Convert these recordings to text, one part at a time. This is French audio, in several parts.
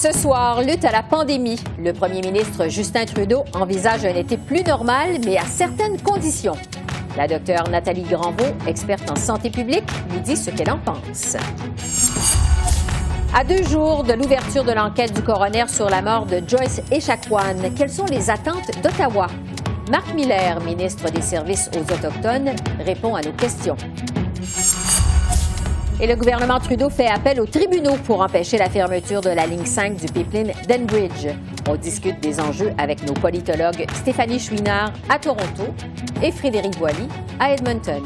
Ce soir, lutte à la pandémie. Le premier ministre Justin Trudeau envisage un été plus normal, mais à certaines conditions. La docteure Nathalie Granvaux, experte en santé publique, nous dit ce qu'elle en pense. À deux jours de l'ouverture de l'enquête du coroner sur la mort de Joyce Echaquan, quelles sont les attentes d'Ottawa? Marc Miller, ministre des Services aux Autochtones, répond à nos questions. Et le gouvernement Trudeau fait appel aux tribunaux pour empêcher la fermeture de la ligne 5 du pipeline d'Enbridge. On discute des enjeux avec nos politologues Stéphanie Chouinard à Toronto et Frédéric Boilly à Edmonton.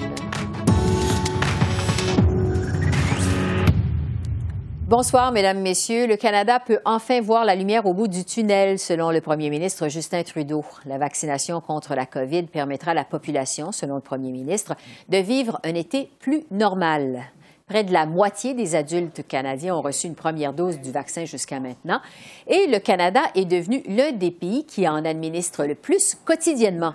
Bonsoir, Mesdames, Messieurs. Le Canada peut enfin voir la lumière au bout du tunnel, selon le premier ministre Justin Trudeau. La vaccination contre la COVID permettra à la population, selon le premier ministre, de vivre un été plus normal. Près de la moitié des adultes canadiens ont reçu une première dose du vaccin jusqu'à maintenant et le Canada est devenu l'un des pays qui en administre le plus quotidiennement.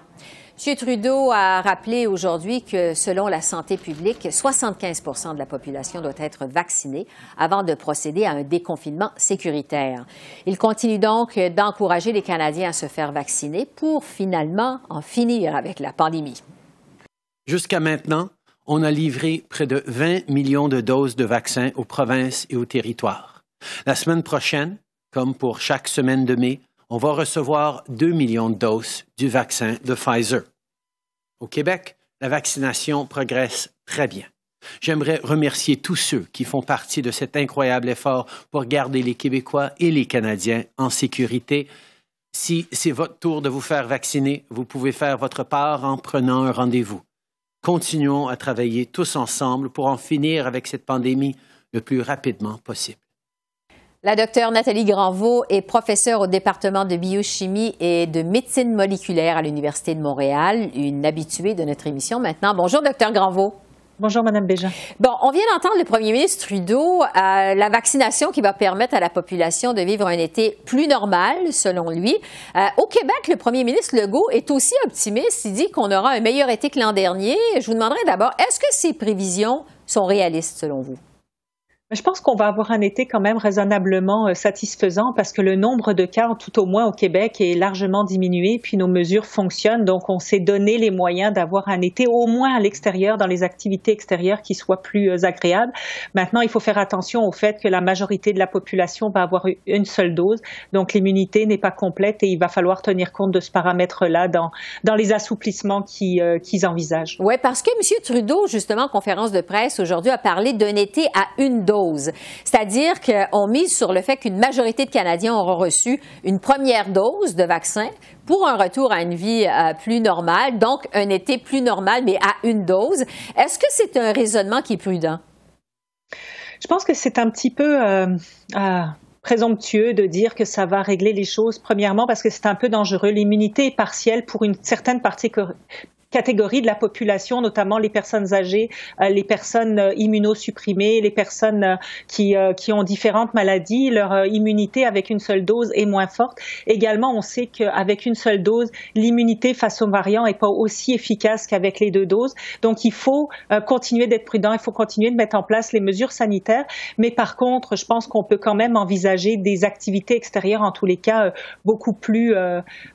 M. Trudeau a rappelé aujourd'hui que, selon la santé publique, 75 de la population doit être vaccinée avant de procéder à un déconfinement sécuritaire. Il continue donc d'encourager les Canadiens à se faire vacciner pour finalement en finir avec la pandémie. Jusqu'à maintenant, on a livré près de 20 millions de doses de vaccins aux provinces et aux territoires. La semaine prochaine, comme pour chaque semaine de mai, on va recevoir 2 millions de doses du vaccin de Pfizer. Au Québec, la vaccination progresse très bien. J'aimerais remercier tous ceux qui font partie de cet incroyable effort pour garder les Québécois et les Canadiens en sécurité. Si c'est votre tour de vous faire vacciner, vous pouvez faire votre part en prenant un rendez-vous. Continuons à travailler tous ensemble pour en finir avec cette pandémie le plus rapidement possible. La docteure Nathalie Granvaux est professeure au département de biochimie et de médecine moléculaire à l'Université de Montréal, une habituée de notre émission maintenant. Bonjour, docteur Granvaux. Bonjour, Madame Bégin. Bon, on vient d'entendre le premier ministre Trudeau, euh, la vaccination qui va permettre à la population de vivre un été plus normal, selon lui. Euh, au Québec, le premier ministre Legault est aussi optimiste. Il dit qu'on aura un meilleur été que l'an dernier. Je vous demanderai d'abord, est-ce que ces prévisions sont réalistes, selon vous? Je pense qu'on va avoir un été quand même raisonnablement euh, satisfaisant parce que le nombre de cas, tout au moins au Québec, est largement diminué, puis nos mesures fonctionnent. Donc, on s'est donné les moyens d'avoir un été au moins à l'extérieur, dans les activités extérieures, qui soit plus euh, agréable. Maintenant, il faut faire attention au fait que la majorité de la population va avoir une seule dose. Donc, l'immunité n'est pas complète et il va falloir tenir compte de ce paramètre-là dans, dans les assouplissements euh, qu'ils envisagent. Oui, parce que M. Trudeau, justement, en conférence de presse aujourd'hui, a parlé d'un été à une dose. C'est-à-dire qu'on mise sur le fait qu'une majorité de Canadiens auront reçu une première dose de vaccin pour un retour à une vie euh, plus normale, donc un été plus normal, mais à une dose. Est-ce que c'est un raisonnement qui est prudent? Je pense que c'est un petit peu euh, euh, présomptueux de dire que ça va régler les choses, premièrement parce que c'est un peu dangereux. L'immunité est partielle pour une certaine partie, catégories de la population, notamment les personnes âgées, euh, les personnes euh, immunosupprimées, les personnes euh, qui, qui ont différentes maladies, leur immunité avec une seule dose est moins forte. Également, on sait qu'avec une seule dose, l'immunité face aux variants n'est pas aussi efficace qu'avec les deux doses. Donc, il faut continuer d'être prudent, il faut continuer de mettre en place les mesures sanitaires. Mais par contre, je pense qu'on peut quand même envisager des activités extérieures, en tous les cas, beaucoup plus,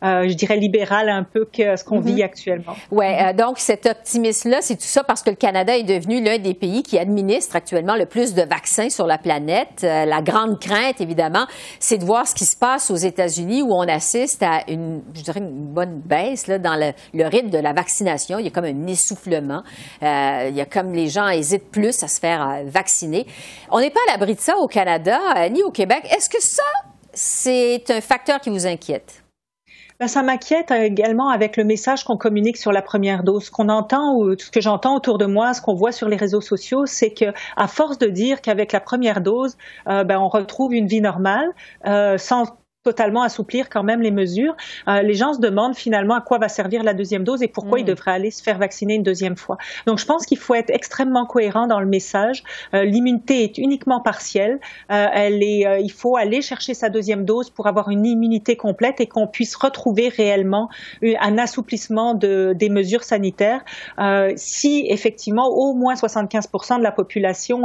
je dirais, libérales un peu que ce qu'on mm-hmm. vit actuellement. Euh, donc cet optimisme-là, c'est tout ça parce que le Canada est devenu l'un des pays qui administre actuellement le plus de vaccins sur la planète. Euh, la grande crainte, évidemment, c'est de voir ce qui se passe aux États-Unis où on assiste à une, je dirais, une bonne baisse là, dans le, rythme de la vaccination. Il y a comme un essoufflement. Euh, il y a comme les gens hésitent plus à se faire vacciner. On n'est pas à l'abri de ça au Canada ni au Québec. Est-ce que ça, c'est un facteur qui vous inquiète? Ben, ça m'inquiète également avec le message qu'on communique sur la première dose. Ce qu'on entend ou ce que j'entends autour de moi, ce qu'on voit sur les réseaux sociaux, c'est que à force de dire qu'avec la première dose, euh, ben, on retrouve une vie normale, euh, sans totalement assouplir quand même les mesures. Euh, les gens se demandent finalement à quoi va servir la deuxième dose et pourquoi ils mm. devraient aller se faire vacciner une deuxième fois. Donc je pense qu'il faut être extrêmement cohérent dans le message. Euh, L'immunité est uniquement partielle. Euh, elle est, euh, il faut aller chercher sa deuxième dose pour avoir une immunité complète et qu'on puisse retrouver réellement un assouplissement de, des mesures sanitaires. Euh, si effectivement au moins 75% de la population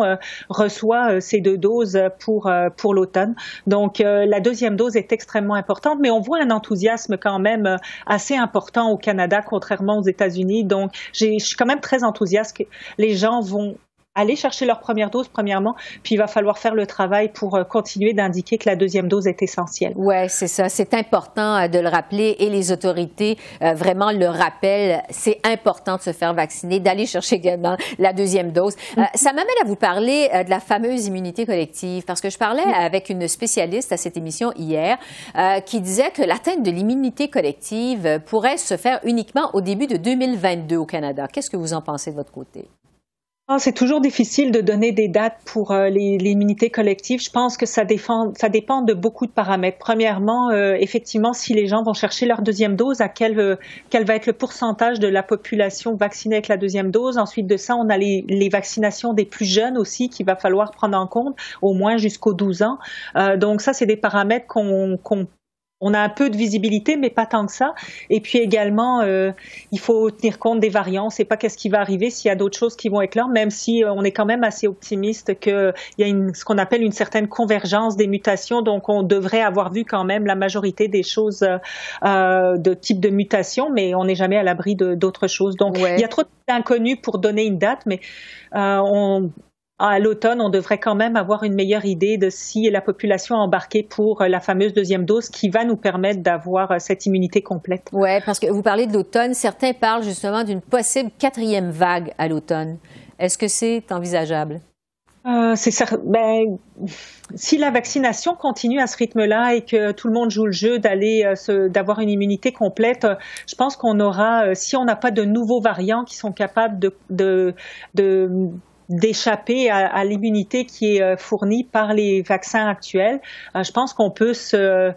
reçoit ces deux doses pour pour l'automne. Donc la deuxième dose est extrêmement importante, mais on voit un enthousiasme quand même euh, assez important au Canada, contrairement aux États-Unis. Donc, je suis quand même très enthousiaste les gens vont aller chercher leur première dose, premièrement, puis il va falloir faire le travail pour euh, continuer d'indiquer que la deuxième dose est essentielle. Oui, c'est ça. C'est important euh, de le rappeler et les autorités euh, vraiment le rappellent. C'est important de se faire vacciner, d'aller chercher également la deuxième dose. Mm. ça m'amène à vous parler de la fameuse immunité collective, parce que je parlais mm. avec une spécialiste à cette émission hier qui disait que l'atteinte de l'immunité collective pourrait se faire uniquement au début de 2022 au Canada. Qu'est-ce que vous en pensez de votre côté? Ah, c'est toujours difficile de donner des dates pour euh, l'immunité collective. Je pense que ça, ça dépend de beaucoup de paramètres. Premièrement, euh, effectivement, si les gens vont chercher leur deuxième dose, à quel, euh, quel va être le pourcentage de la population vaccinée avec la deuxième dose. Ensuite de ça, on a les, vaccinations des plus jeunes aussi qu'il va falloir prendre en compte, au moins jusqu'aux 12 ans. donc ça, c'est des paramètres qu'on on a un peu de visibilité, mais pas tant que ça. Et puis également, euh, il faut tenir compte des variants. Sait pas qu'est-ce qui va arriver s'il y a d'autres choses qui vont éclore, même si euh, on est quand même assez optimiste qu'il y a une, ce qu'on appelle une certaine convergence des mutations. Donc, on devrait avoir vu quand même la majorité des choses euh, de type de mutation, mais on n'est jamais à l'abri d'autres choses. Donc, il y a trop d'inconnus pour donner une date, mais on, à l'automne, on devrait quand même avoir une meilleure idée de si la population a embarqué pour euh, la fameuse deuxième dose qui va nous permettre d'avoir euh, cette immunité complète. Oui, parce que vous parlez de l'automne. Certains parlent justement d'une possible quatrième vague à l'automne. Est-ce que c'est envisageable? Euh, ben, si la vaccination continue à ce rythme-là et que tout le monde joue le jeu d'aller d'avoir une immunité complète, je pense qu'on aura, si on n'a pas de nouveaux variants qui sont capables de, de, de d'échapper à, l'immunité qui est euh, fournie par les vaccins actuels. Euh, je pense qu'on peut se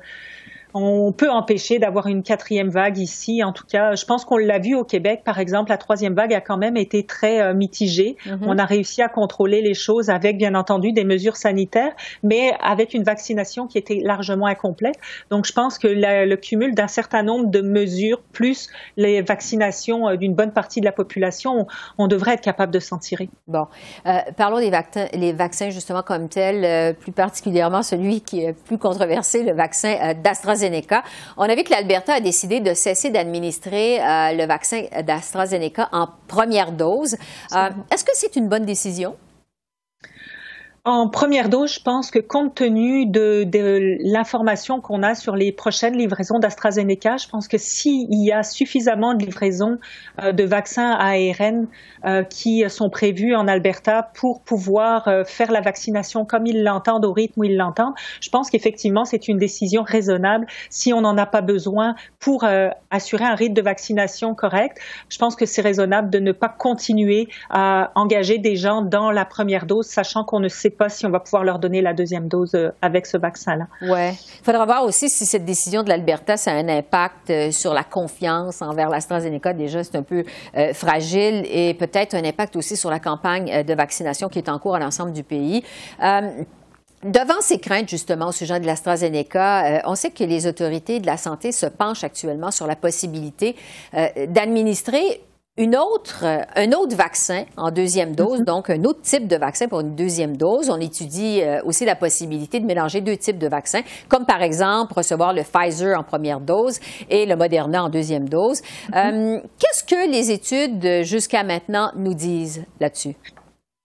on peut empêcher d'avoir une quatrième vague ici. En tout cas, je pense qu'on l'a vu au Québec, par exemple, la troisième vague a quand même été très euh, mitigée. Mm-hmm. On a réussi à contrôler les choses avec, bien entendu, des mesures sanitaires, mais avec une vaccination qui était largement incomplète. Donc, je pense que le cumul d'un certain nombre de mesures, plus les vaccinations euh, d'une bonne partie de la population, on, devrait être capable de s'en tirer. Bon, euh, parlons des vaccins, les vaccins justement comme tels, plus particulièrement celui qui est plus controversé, le vaccin d'AstraZeneca. On a vu que l'Alberta a décidé de cesser d'administrer euh, le vaccin d'AstraZeneca en première dose. Euh, est-ce que c'est une bonne décision? En première dose, je pense que compte tenu de, l'information qu'on a sur les prochaines livraisons d'AstraZeneca, je pense que s'il y a suffisamment de livraisons euh, de vaccins ARN euh, qui sont prévus en Alberta pour pouvoir euh, faire la vaccination comme ils l'entendent, au rythme où ils l'entendent, je pense qu'effectivement, c'est une décision raisonnable si on n'en a pas besoin pour assurer un rythme de vaccination correct. Je pense que c'est raisonnable de ne pas continuer à engager des gens dans la première dose, sachant qu'on ne sait pas si on va pouvoir leur donner la deuxième dose euh, avec ce vaccin-là. Oui. Il faudra voir aussi si cette décision de l'Alberta, ça a un impact euh, sur la confiance envers l'AstraZeneca. Déjà, c'est un peu euh, fragile et peut-être un impact aussi sur la campagne de vaccination qui est en cours à l'ensemble du pays. Devant ces craintes, justement, au sujet de l'AstraZeneca, on sait que les autorités de la santé se penchent actuellement sur la possibilité d'administrer une autre, euh, un autre vaccin en deuxième dose, mm-hmm. donc un autre type de vaccin pour une deuxième dose. On étudie euh, aussi la possibilité de mélanger deux types de vaccins, comme par exemple recevoir le Pfizer en première dose et le Moderna en deuxième dose. Mm-hmm. Euh, qu'est-ce que les études jusqu'à maintenant nous disent là-dessus?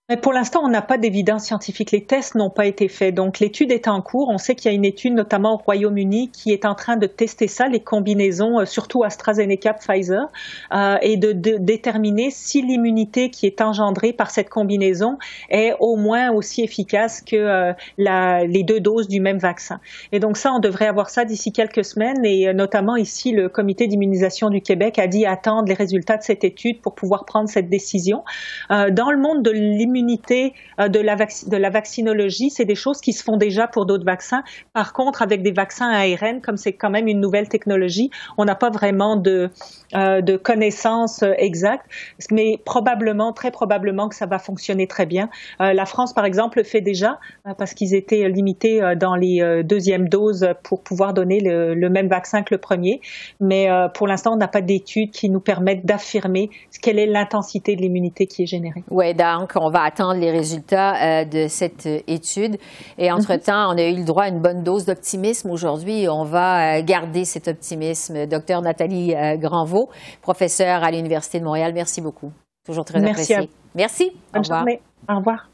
Mais pour l'instant, on n'a pas d'évidence scientifique. Les tests n'ont pas été faits. Donc, l'étude est en cours. On sait qu'il y a une étude, notamment au Royaume-Uni, qui est en train de tester ça, les combinaisons, euh, surtout AstraZeneca, Pfizer, euh, et de, déterminer si l'immunité qui est engendrée par cette combinaison est au moins aussi efficace que euh, les deux doses du même vaccin. Et donc, ça, on devrait avoir ça d'ici quelques semaines. Et notamment ici, le Comité d'immunisation du Québec a dit attendre les résultats de cette étude pour pouvoir prendre cette décision. dans le monde de l'immunisation, l'immunité de, la de la vaccinologie, c'est des choses qui se font déjà pour d'autres vaccins. Par contre, avec des vaccins ARN, comme c'est quand même une nouvelle technologie, on n'a pas vraiment de, de connaissances exactes, mais probablement, très probablement que ça va fonctionner très bien. la France, par exemple, le fait déjà parce qu'ils étaient limités dans les deuxièmes doses pour pouvoir donner le, le même vaccin que le premier. Mais pour l'instant, on n'a pas d'études qui nous permettent d'affirmer quelle est l'intensité de l'immunité qui est générée. Oui, donc on va attendre les résultats euh, de cette euh, étude. Et entre-temps, on a eu le droit à une bonne dose d'optimisme aujourd'hui. On va euh, garder cet optimisme. Docteur Nathalie Granvaux, professeure à l'Université de Montréal, merci beaucoup. Toujours très merci apprécié. Merci. Bonne journée. Au revoir.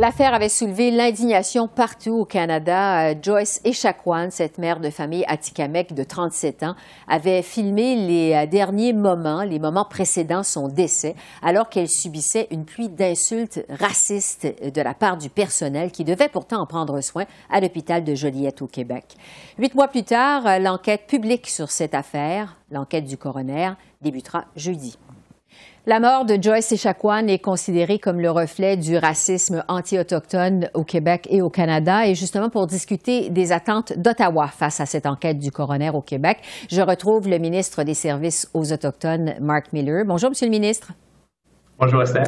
L'affaire avait soulevé l'indignation partout au Canada. Euh, Joyce Echaquan, cette mère de famille Atikamek de 37 ans, avait filmé les euh, derniers moments, les moments précédant son décès, alors qu'elle subissait une pluie d'insultes racistes de la part du personnel qui devait pourtant en prendre soin à l'hôpital de Joliette au Québec. Huit mois plus tard, euh, l'enquête publique sur cette affaire, l'enquête du coroner, débutera jeudi. La mort de Joyce Echaquan est considérée comme le reflet du racisme anti-autochtone au Québec et au Canada. Et justement, pour discuter des attentes d'Ottawa face à cette enquête du coroner au Québec, je retrouve le ministre des Services aux Autochtones, Mark Miller. Bonjour, Monsieur le ministre. Bonjour Esther.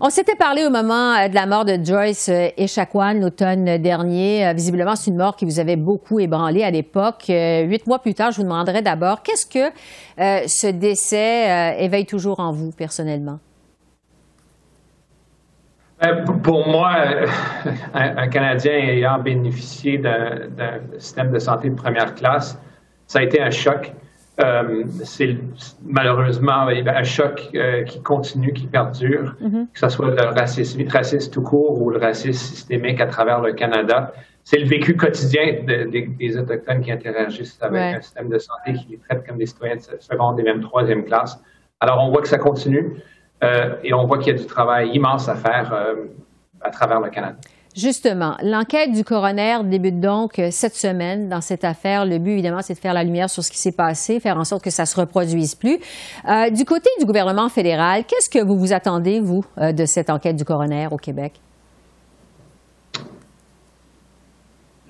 On s'était parlé au moment euh, de la mort de Joyce Echaquan l'automne dernier. Euh, visiblement, c'est une mort qui vous avait beaucoup ébranlé à l'époque. Euh, huit mois plus tard, je vous demanderai d'abord, qu'est-ce que ce décès éveille toujours en vous personnellement? Pour moi, un, Canadien ayant bénéficié d'un système de santé de première classe, ça a été un choc. Euh, c'est malheureusement un choc euh, qui continue, qui perdure, mm-hmm. que ce soit le racisme, racisme tout court ou le racisme systémique à travers le Canada. C'est le vécu quotidien des Autochtones qui interagissent avec un système de santé qui les traite comme des citoyens de seconde et même troisième classe. Alors, on voit que ça continue euh, et on voit qu'il y a du travail immense à faire à travers le Canada. Justement, l'enquête du coroner débute donc euh, cette semaine dans cette affaire. Le but, évidemment, c'est de faire la lumière sur ce qui s'est passé, faire en sorte que ça se reproduise plus. Euh, du côté du gouvernement fédéral, qu'est-ce que vous vous attendez, vous, euh, de cette enquête du coroner au Québec?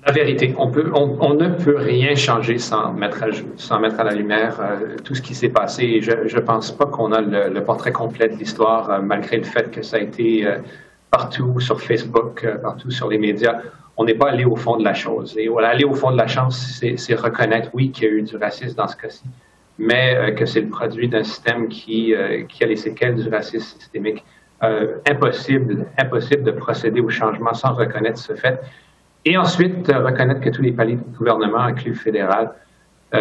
La vérité, on, ne peut rien changer sans mettre à, sans mettre à la lumière tout ce qui s'est passé. je ne pense pas qu'on a le, portrait complet de l'histoire, malgré le fait que ça a été partout sur Facebook, euh, partout sur les médias. On n'est pas allé au fond de la chose. Et voilà, aller au fond de la chose, c'est reconnaître, oui, qu'il y a eu du racisme dans ce cas-ci, mais euh, que c'est le produit d'un système qui, euh, a les séquelles du racisme systémique. impossible, impossible de procéder au changement sans reconnaître ce fait. Et ensuite, reconnaître que tous les paliers de gouvernement, inclus le fédéral,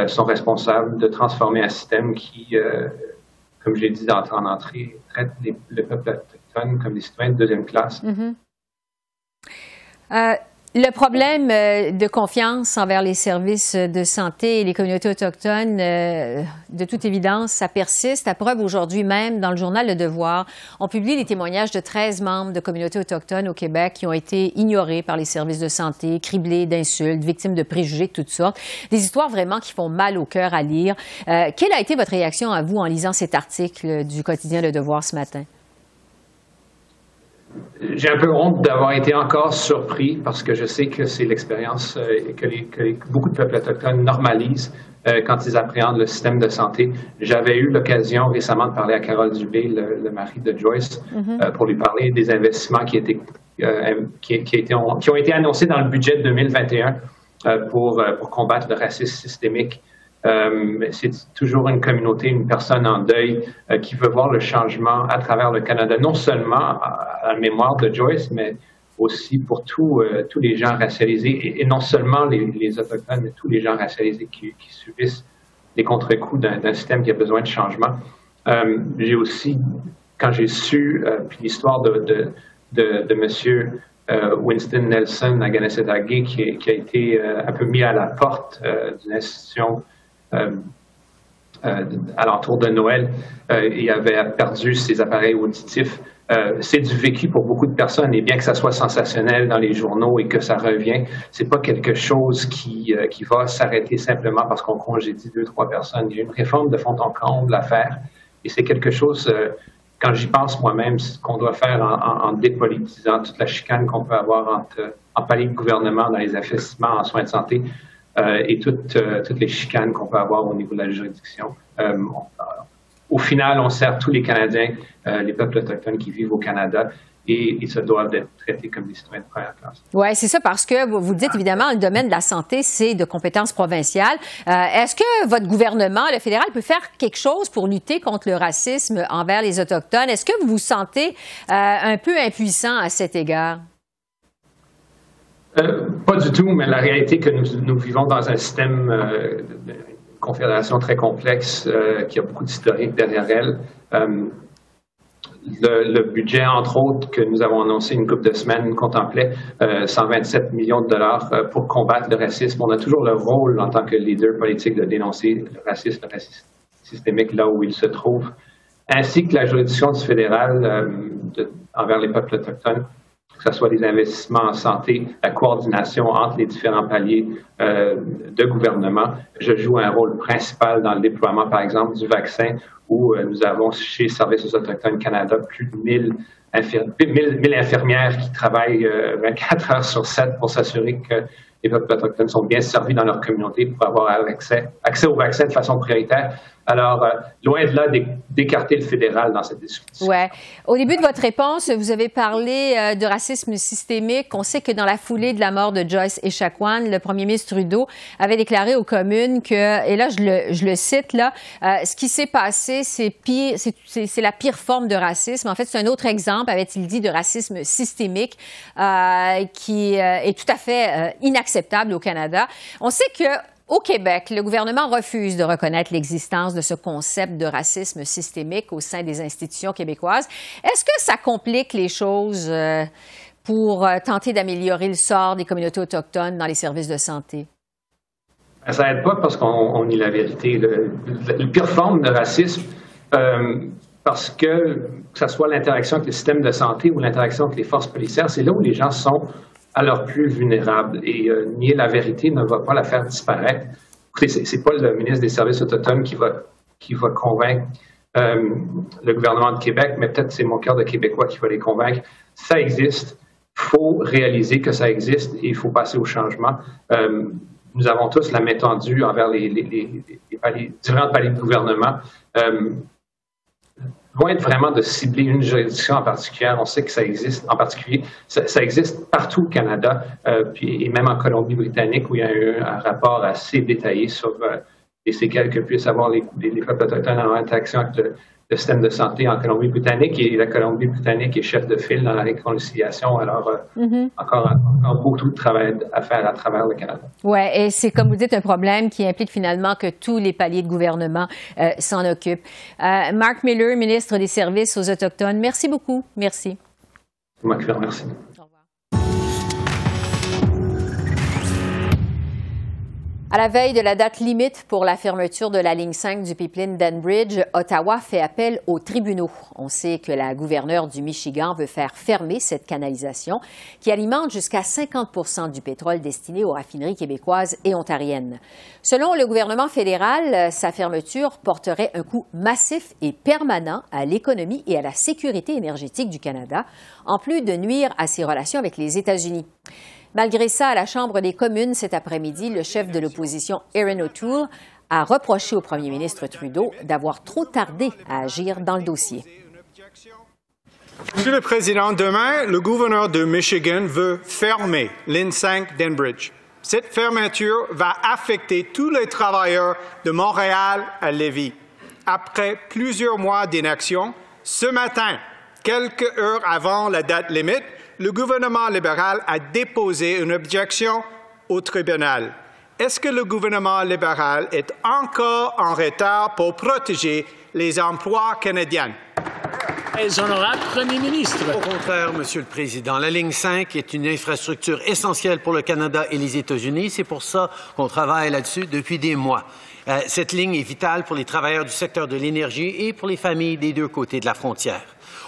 sont responsables de transformer un système qui, comme j'ai dit dans en entrée, traite le peuple deuxième classe. Mm-hmm. Euh, le problème euh, de confiance envers les services de santé et les communautés autochtones, euh, de toute évidence, ça persiste. À preuve, aujourd'hui même, dans le journal Le Devoir, on publie les témoignages de 13 membres de communautés autochtones au Québec qui ont été ignorés par les services de santé, criblés d'insultes, victimes de préjugés de toutes sortes. Des histoires vraiment qui font mal au cœur à lire. quelle a été votre réaction à vous en lisant cet article du quotidien Le Devoir ce matin? J'ai un peu honte d'avoir été encore surpris parce que je sais que c'est l'expérience euh, que, beaucoup de peuples autochtones normalisent euh, quand ils appréhendent le système de santé. J'avais eu l'occasion récemment de parler à Carole Dubé, le, mari de Joyce, mm-hmm. euh, pour lui parler des investissements qui, étaient, qui, qui, ont, qui, ont, été annoncés dans le budget 2021 pour, pour combattre le racisme systémique euh, c'est toujours une communauté, une personne en deuil euh, qui veut voir le changement à travers le Canada, non seulement à, la mémoire de Joyce, mais aussi pour tous euh, tous les gens racialisés, et, non seulement les, Autochtones, mais tous les gens racialisés qui, subissent les contre-coups d'un système qui a besoin de changement. j'ai aussi, quand j'ai su, l'histoire de, de, Monsieur Winston Nelson à qui, a été un peu mis à la porte d'une institution euh, euh, alentour de Noël, euh, il avait perdu ses appareils auditifs. c'est du vécu pour beaucoup de personnes et bien que ça soit sensationnel dans les journaux et que ça revient, c'est pas quelque chose qui, qui va s'arrêter simplement parce qu'on congédie deux, trois personnes. Il y a une réforme de fond en comble à faire Et c'est quelque chose, quand j'y pense moi-même, qu'on doit faire en, dépolitisant toute la chicane qu'on peut avoir entre, en palier de gouvernement dans les investissements en soins de santé et toutes, toutes les chicanes qu'on peut avoir au niveau de la juridiction. au final, on sert tous les Canadiens, les peuples autochtones qui vivent au Canada, et ils se doivent être traités comme des citoyens de première classe. Oui, c'est ça, parce que vous dites évidemment, le domaine de la santé, c'est de compétences provinciales. Euh, est-ce que votre gouvernement, le fédéral, peut faire quelque chose pour lutter contre le racisme envers les Autochtones? Est-ce que vous vous sentez euh, un peu impuissant à cet égard? Euh, pas du tout, mais la réalité que nous, vivons dans un système de confédération très complexe qui a beaucoup d'historique derrière elle le, budget, entre autres, que nous avons annoncé une couple de semaines contemplait 127 euh, millions de dollars euh, pour combattre le racisme. On a toujours le rôle en tant que leader politique de dénoncer le racisme, le racisme systémique là où il se trouve, ainsi que la juridiction du fédéral euh, envers les peuples autochtones, que ce soit les investissements en santé, la coordination entre les différents paliers de gouvernement. Je joue un rôle principal dans le déploiement, par exemple, du vaccin où euh, nous avons chez Services aux Autochtones Canada plus de 1000, infirmières qui travaillent 24 euh, heures sur 7 pour s'assurer que les peuples autochtones sont bien servis dans leur communauté pour avoir accès au vaccin de façon prioritaire. Alors, euh, loin de là d'écarter le fédéral dans cette discussion. Ouais. Au début de votre réponse, vous avez parlé euh, de racisme systémique. On sait que dans la foulée de la mort de Joyce Echaquan, le premier ministre Trudeau avait déclaré aux communes que, et là je le, cite là, euh, ce qui s'est passé, c'est c'est la pire forme de racisme. En fait, c'est un autre exemple, avait-il dit, de racisme systémique qui est tout à fait inacceptable au Canada. On sait que au Québec, le gouvernement refuse de reconnaître l'existence de ce concept de racisme systémique au sein des institutions québécoises. Est-ce que ça complique les choses euh, pour euh, tenter d'améliorer le sort des communautés autochtones dans les services de santé? Ben, ça n'aide pas parce qu'on nie la vérité. la pire forme de racisme, euh, parce que que ce soit l'interaction avec le système de santé ou l'interaction avec les forces policières, c'est là où les gens sont à leurs plus vulnérables. Et euh, nier la vérité ne va pas la faire disparaître. C'est pas le ministre des Services autochtones qui va, qui va convaincre euh, le gouvernement de Québec, mais peut-être c'est mon cœur de Québécois qui va les convaincre. Ça existe. Il faut réaliser que ça existe et il faut passer au changement. Euh, nous avons tous la main tendue envers les, les, différents paliers de gouvernement. Loin vraiment de cibler une juridiction en particulier, on sait que ça existe en particulier, ça, existe partout au Canada, euh, puis, et même en Colombie-Britannique où il y a eu un rapport assez détaillé sur euh, les séquelles que puissent avoir les, les, peuples autochtones en interaction avec le, le système de santé en Colombie-Britannique et la Colombie-Britannique est chef de file dans la réconciliation. Alors, euh, mm-hmm. encore, beaucoup de travail à faire à travers le Canada. Oui, et c'est, comme vous dites, un problème qui implique finalement que tous les paliers de gouvernement euh, s'en occupent. Euh, Mark Miller, ministre des Services aux Autochtones, merci beaucoup. Merci. Moi qui vous remercie. À la veille de la date limite pour la fermeture de la ligne 5 du pipeline Danbridge, Ottawa fait appel aux tribunaux. On sait que la gouverneure du Michigan veut faire fermer cette canalisation qui alimente jusqu'à 50 du pétrole destiné aux raffineries québécoises et ontariennes. Selon le gouvernement fédéral, sa fermeture porterait un coût massif et permanent à l'économie et à la sécurité énergétique du Canada, en plus de nuire à ses relations avec les États-Unis. Malgré ça, à la Chambre des communes cet après-midi, le chef de l'opposition, Erin O'Toole, a reproché au premier ministre Trudeau d'avoir trop tardé à agir dans le dossier. Monsieur le Président, demain, le gouverneur de Michigan veut fermer l'In5 d'Enbridge. Cette fermeture va affecter tous les travailleurs de Montréal à Lévis. Après plusieurs mois d'inaction, ce matin, quelques heures avant la date limite, le gouvernement libéral a déposé une objection au tribunal. Est-ce que le gouvernement libéral est encore en retard pour protéger les emplois canadiens? Très honorable Premier ministre. Au contraire, Monsieur le Président, la ligne 5 est une infrastructure essentielle pour le Canada et les États-Unis. C'est pour ça qu'on travaille là-dessus depuis des mois. Euh, cette ligne est vitale pour les travailleurs du secteur de l'énergie et pour les familles des deux côtés de la frontière.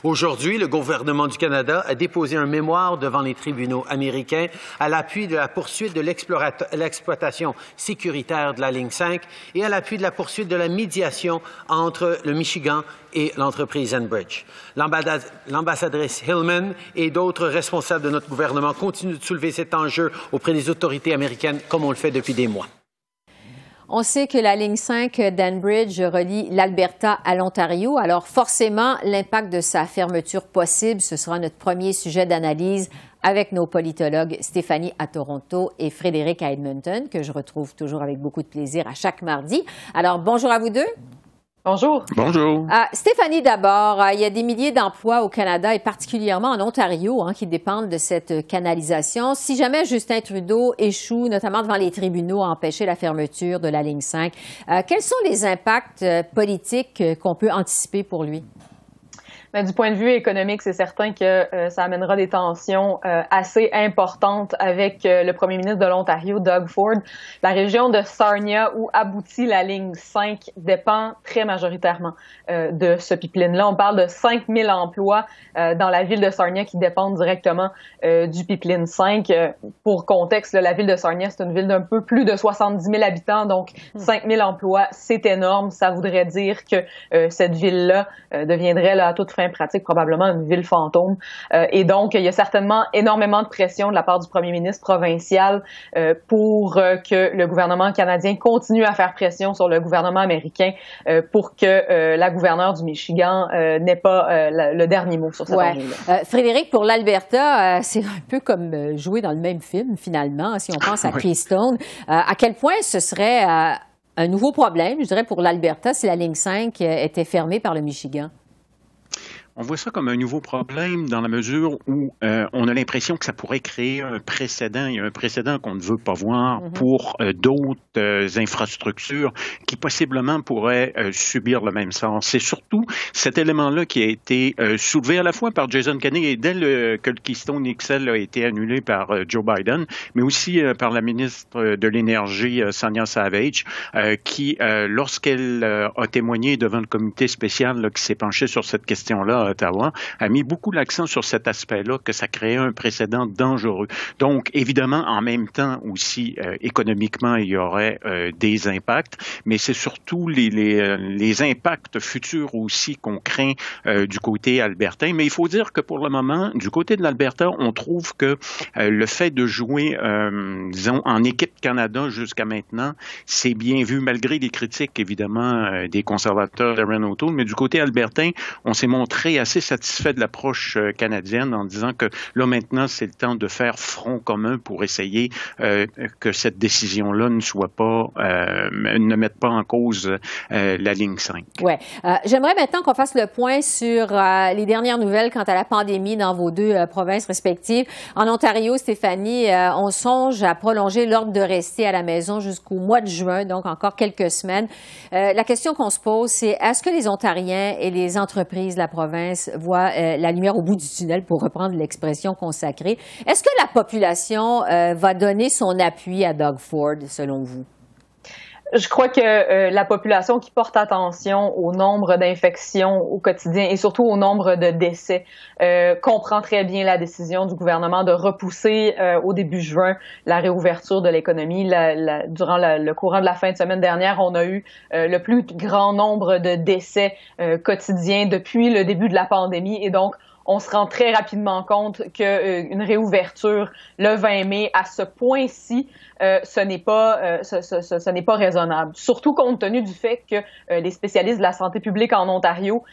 Aujourd'hui, le gouvernement du Canada a déposé un mémoire devant les tribunaux américains à l'appui de la poursuite de l'exploitation sécuritaire de la ligne 5 et à l'appui de la poursuite de la médiation entre le Michigan et l'entreprise Enbridge. L'ambassadrice Hillman et d'autres responsables de notre gouvernement continuent de soulever cet enjeu auprès des autorités américaines comme on le fait depuis des mois. On sait que la ligne 5 d'Enbridge relie l'Alberta à l'Ontario. Alors forcément, l'impact de sa fermeture possible, ce sera notre premier sujet d'analyse avec nos politologues Stéphanie à Toronto et Frédéric à Edmonton, que je retrouve toujours avec beaucoup de plaisir à chaque mardi. Alors bonjour à vous deux. Bonjour. Bonjour. Euh, Stéphanie, d'abord, euh, il y a des milliers d'emplois au Canada et particulièrement en Ontario hein, qui dépendent de cette canalisation. Si jamais Justin Trudeau échoue, notamment devant les tribunaux, à empêcher la fermeture de la ligne 5, euh, quels sont les impacts politiques qu'on peut anticiper pour lui? Mais du point de vue économique, c'est certain que euh, ça amènera des tensions euh, assez importantes avec euh, le premier ministre de l'Ontario, Doug Ford. La région de Sarnia, où aboutit la ligne 5, dépend très majoritairement de ce pipeline-là. On parle de 5000 emplois dans la ville de Sarnia qui dépendent directement du pipeline 5. pour contexte, la ville de Sarnia, c'est une ville d'un peu plus de 70 000 habitants, donc 5000 hmm. emplois, c'est énorme. Ça voudrait dire que cette ville-là deviendrait là, à toute fin pratique probablement une ville fantôme. Euh, et donc, il y a certainement énormément de pression de la part du premier ministre provincial euh, pour euh, que le gouvernement canadien continue à faire pression sur le gouvernement américain pour que la gouverneure du Michigan n'ait pas le dernier mot sur cette ouais. Frédéric, pour l'Alberta, c'est un peu comme jouer dans le même film, finalement, si on pense à Keystone. à quel point ce serait un nouveau problème, je dirais, pour l'Alberta si la ligne 5 était fermée par le Michigan? On voit ça comme un nouveau problème dans la mesure où euh, on a l'impression que ça pourrait créer un précédent. Un précédent qu'on ne veut pas voir mhm. pour euh, d'autres euh, infrastructures qui possiblement pourraient subir le même sort. C'est surtout cet élément-là qui a été soulevé à la fois par Jason Kenney et dès le, que le Keystone XL a été annulé par Joe Biden, mais aussi par la ministre de l'Énergie, Sonia Savage, qui, lorsqu'elle a témoigné devant le comité spécial qui s'est penché sur cette question-là, Ottawa, a mis beaucoup l'accent sur cet aspect-là, que ça créait un précédent dangereux. Donc, évidemment, en même temps aussi, euh, économiquement, il y aurait euh, des impacts, mais c'est surtout les, euh, impacts futurs aussi qu'on craint du côté albertain. Mais il faut dire que pour le moment, du côté de l'Alberta, on trouve que le fait de jouer, disons, en équipe Canada jusqu'à maintenant, c'est bien vu, malgré les critiques, évidemment, des conservateurs d'Aaron O'Toole, mais du côté albertain, on s'est montré assez satisfait de l'approche euh, canadienne en disant que là maintenant c'est le temps de faire front commun pour essayer euh, que cette décision-là ne soit pas, euh, ne mette pas en cause la ligne 5. Ouais. J'aimerais maintenant qu'on fasse le point sur les dernières nouvelles quant à la pandémie dans vos deux provinces respectives. En Ontario, Stéphanie, on songe à prolonger l'ordre de rester à la maison jusqu'au mois de juin, donc encore quelques semaines. la question qu'on se pose, c'est est-ce que les Ontariens et les entreprises de la province voit euh, la lumière au bout du tunnel, pour reprendre l'expression consacrée. Est-ce que la population euh, va donner son appui à Doug Ford, selon vous? Je crois que euh, la population qui porte attention au nombre d'infections au quotidien et surtout au nombre de décès euh, comprend très bien la décision du gouvernement de repousser euh, au début juin la réouverture de l'économie. durant le courant de la fin de semaine dernière, on a eu le plus grand nombre de décès quotidiens depuis le début de la pandémie et donc on se rend très rapidement compte qu'une réouverture le 20 mai à ce point-ci euh, ce n'est pas euh, ce, ce, ce, n'est pas raisonnable. Surtout compte tenu du fait que euh, les spécialistes de la santé publique en Ontario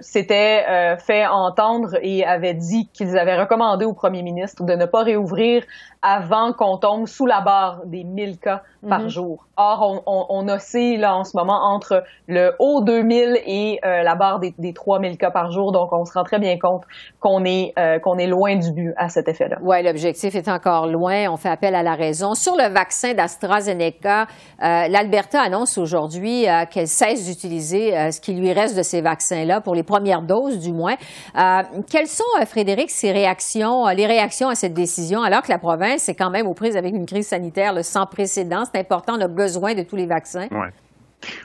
s'étaient fait entendre et avaient dit qu'ils avaient recommandé au premier ministre de ne pas réouvrir avant qu'on tombe sous la barre des 1000 cas par mhm. jour. Or, on, on, on, oscille là en ce moment entre le haut 2000 et la barre des, des 3000 cas par jour, donc on se rend très bien compte qu'on est, euh, qu'on est loin du but à cet effet-là. Oui, l'objectif est encore loin. On fait appel à la raison. Sur le vaccin d'AstraZeneca, euh, l'Alberta annonce aujourd'hui euh, qu'elle cesse d'utiliser ce qui lui reste de ces vaccins-là, pour les premières doses du moins. quelles sont, Frédéric, ces réactions, les réactions à cette décision, alors que la province est quand même aux prises avec une crise sanitaire sans précédent? C'est important, on a besoin de tous les vaccins. Ouais.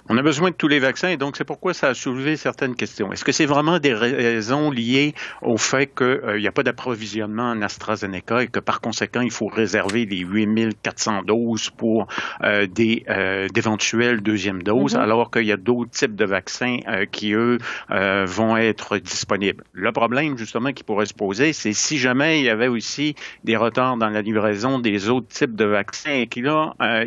On a besoin de tous les vaccins et donc c'est pourquoi ça a soulevé certaines questions. Est-ce que c'est vraiment des raisons liées au fait qu'il euh, n'y a pas d'approvisionnement en AstraZeneca et que par conséquent il faut réserver les 8400 doses pour euh, des euh, d'éventuelles deuxièmes doses mm-hmm. alors qu'il y a d'autres types de vaccins qui eux vont être disponibles. Le problème justement qui pourrait se poser, c'est si jamais il y avait aussi des retards dans la livraison des autres types de vaccins et,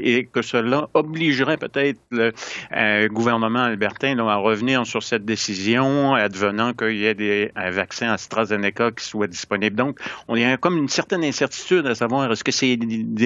et que cela obligerait peut-être le euh, gouvernement albertain à revenir sur cette décision, advenant qu'il y ait des vaccins AstraZeneca qui soient disponibles. Donc, on a comme une certaine incertitude à savoir est-ce que c'est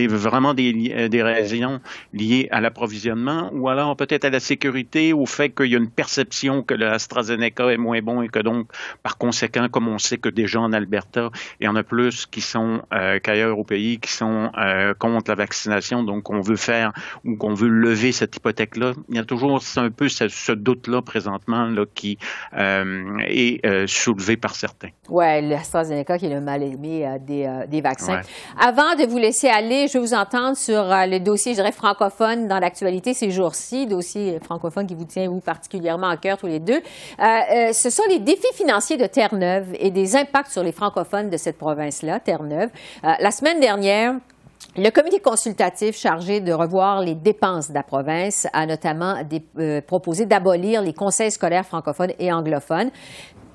vraiment des, euh, des raisons liées à l'approvisionnement ou alors peut-être à la sécurité, au fait qu'il y a une perception que l'AstraZeneca est moins bon et que donc, par conséquent, comme on sait que déjà en Alberta, il y en a plus qui sont euh, qu'ailleurs au pays, qui sont contre la vaccination, donc on veut faire ou qu'on veut lever cette hypothèque-là. Y a toujours un peu ce, doute-là présentement là, qui euh, est euh, soulevé par certains. Oui, l'AstraZeneca qui est le mal-aimé euh, des, des, vaccins. Avant de vous laisser aller, je vais vous entendre sur le dossier, je dirais, francophone dans l'actualité ces jours-ci, dossier francophone qui vous tient, vous, particulièrement à cœur tous les deux. ce sont les défis financiers de Terre-Neuve et des impacts sur les francophones de cette province-là, Terre-Neuve. la semaine dernière, le comité consultatif chargé de revoir les dépenses de la province a notamment euh, proposé d'abolir les conseils scolaires francophones et anglophones.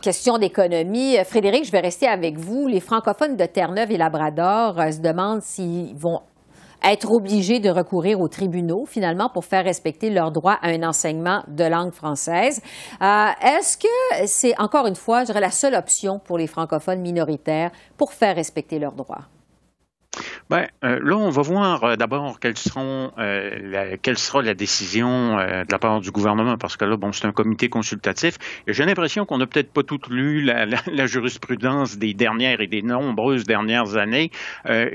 Question d'économie. Euh, Frédéric, je vais rester avec vous. Les francophones de Terre-Neuve et Labrador euh, se demandent s'ils vont être obligés de recourir aux tribunaux, finalement, pour faire respecter leur droit à un enseignement de langue française. Est-ce que c'est, encore une fois, je dirais, la seule option pour les francophones minoritaires pour faire respecter leurs droits? Ben, euh, là, on va voir euh, d'abord quelles seront, euh, quelle sera la décision de la part du gouvernement, parce que là, bon, c'est un comité consultatif. Et j'ai l'impression qu'on n'a peut-être pas tout lu la, la, jurisprudence des dernières et des nombreuses dernières années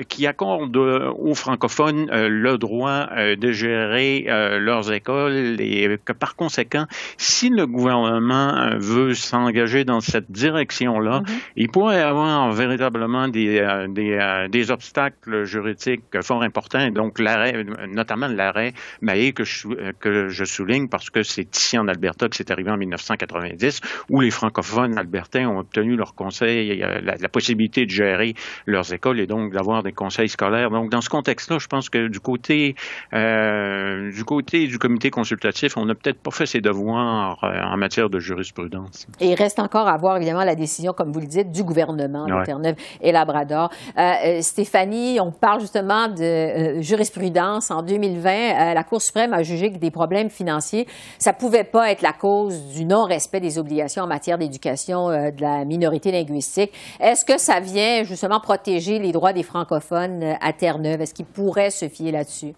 qui accorde aux francophones le droit de gérer leurs écoles et que par conséquent, si le gouvernement veut s'engager dans cette direction-là, mm-hmm. il pourrait avoir véritablement des, des, des obstacles juridique fort important, donc l'arrêt, notamment l'arrêt Maé que je, que je souligne parce que c'est ici en Alberta que c'est arrivé en 1990, où les francophones albertains ont obtenu leur conseil, la, la possibilité de gérer leurs écoles et donc d'avoir des conseils scolaires. Donc dans ce contexte-là, je pense que du côté euh, du côté du comité consultatif, on n'a peut-être pas fait ses devoirs euh, en matière de jurisprudence. Et il reste encore à voir évidemment la décision, comme vous le dites, du gouvernement de Terre-Neuve et Labrador. Euh, euh Stéphanie, on parle justement de euh, jurisprudence. En 2020, euh, la Cour suprême a jugé que des problèmes financiers, ça pouvait pas être la cause du non-respect des obligations en matière d'éducation euh, de la minorité linguistique. Est-ce que ça vient justement protéger les droits des francophones à Terre-Neuve? Est-ce qu'ils pourraient se fier là-dessus?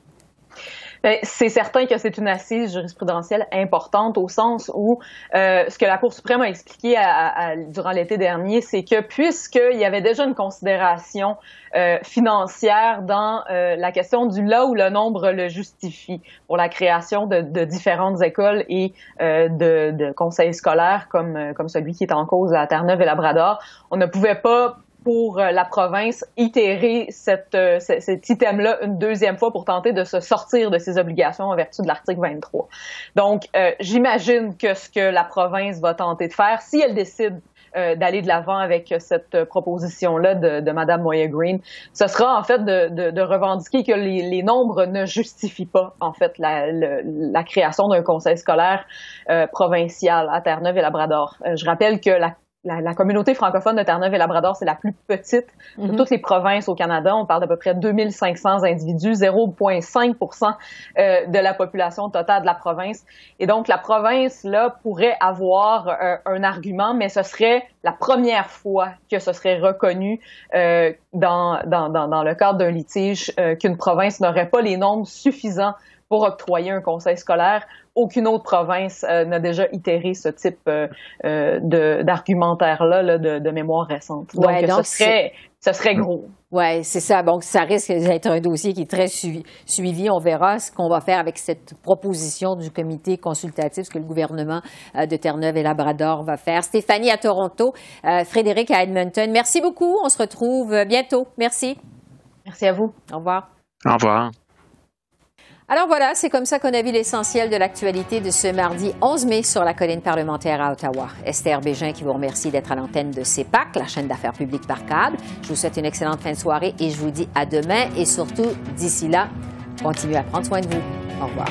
Ben, c'est certain que c'est une assise jurisprudentielle importante au sens où euh, ce que la Cour suprême a expliqué à, durant l'été dernier, c'est que puisqu'il y avait déjà une considération euh, financière dans euh, la question du là où le nombre le justifie pour la création de, de différentes écoles et euh, de, de, conseils scolaires comme, comme celui qui est en cause à Terre-Neuve et Labrador, on ne pouvait pas pour euh, la province itérer cette, euh, cet item-là une deuxième fois pour tenter de se sortir de ses obligations en vertu de l'article 23. Donc, euh, j'imagine que ce que la province va tenter de faire, si elle décide d'aller de l'avant avec cette proposition-là de, de Mme Moya Green, ce sera en fait de, de, de revendiquer que les, les, nombres ne justifient pas en fait la, la création d'un conseil scolaire provincial à Terre-Neuve et Labrador. je rappelle que la la, communauté francophone de Terre-Neuve et Labrador, c'est la plus petite de mhm. toutes les provinces au Canada. On parle d'à peu près 2500 individus, 0,5% euh, de la population totale de la province. Et donc, la province, là, pourrait avoir euh, un argument, mais ce serait la première fois que ce serait reconnu euh, dans, dans, dans, dans, le cadre d'un litige qu'une province n'aurait pas les nombres suffisants pour octroyer un conseil scolaire. Aucune autre province euh, n'a déjà itéré ce type euh, euh, d'argumentaire-là de, mémoire récente. Donc, ce, serait, ce serait gros. Oui, c'est ça. Donc, ça risque d'être un dossier qui est très suivi. On verra ce qu'on va faire avec cette proposition du comité consultatif, ce que le gouvernement de Terre-Neuve et Labrador va faire. Stéphanie à Toronto, Frédéric à Edmonton. Merci beaucoup. On se retrouve bientôt. Merci. Merci à vous. Au revoir. Au revoir. Alors voilà, c'est comme ça qu'on a vu l'essentiel de l'actualité de ce mardi 11 mai sur la colline parlementaire à Ottawa. Esther Bégin qui vous remercie d'être à l'antenne de CEPAC, la chaîne d'affaires publiques par câble. Je vous souhaite une excellente fin de soirée et je vous dis à demain et surtout, d'ici là, continuez à prendre soin de vous. Au revoir.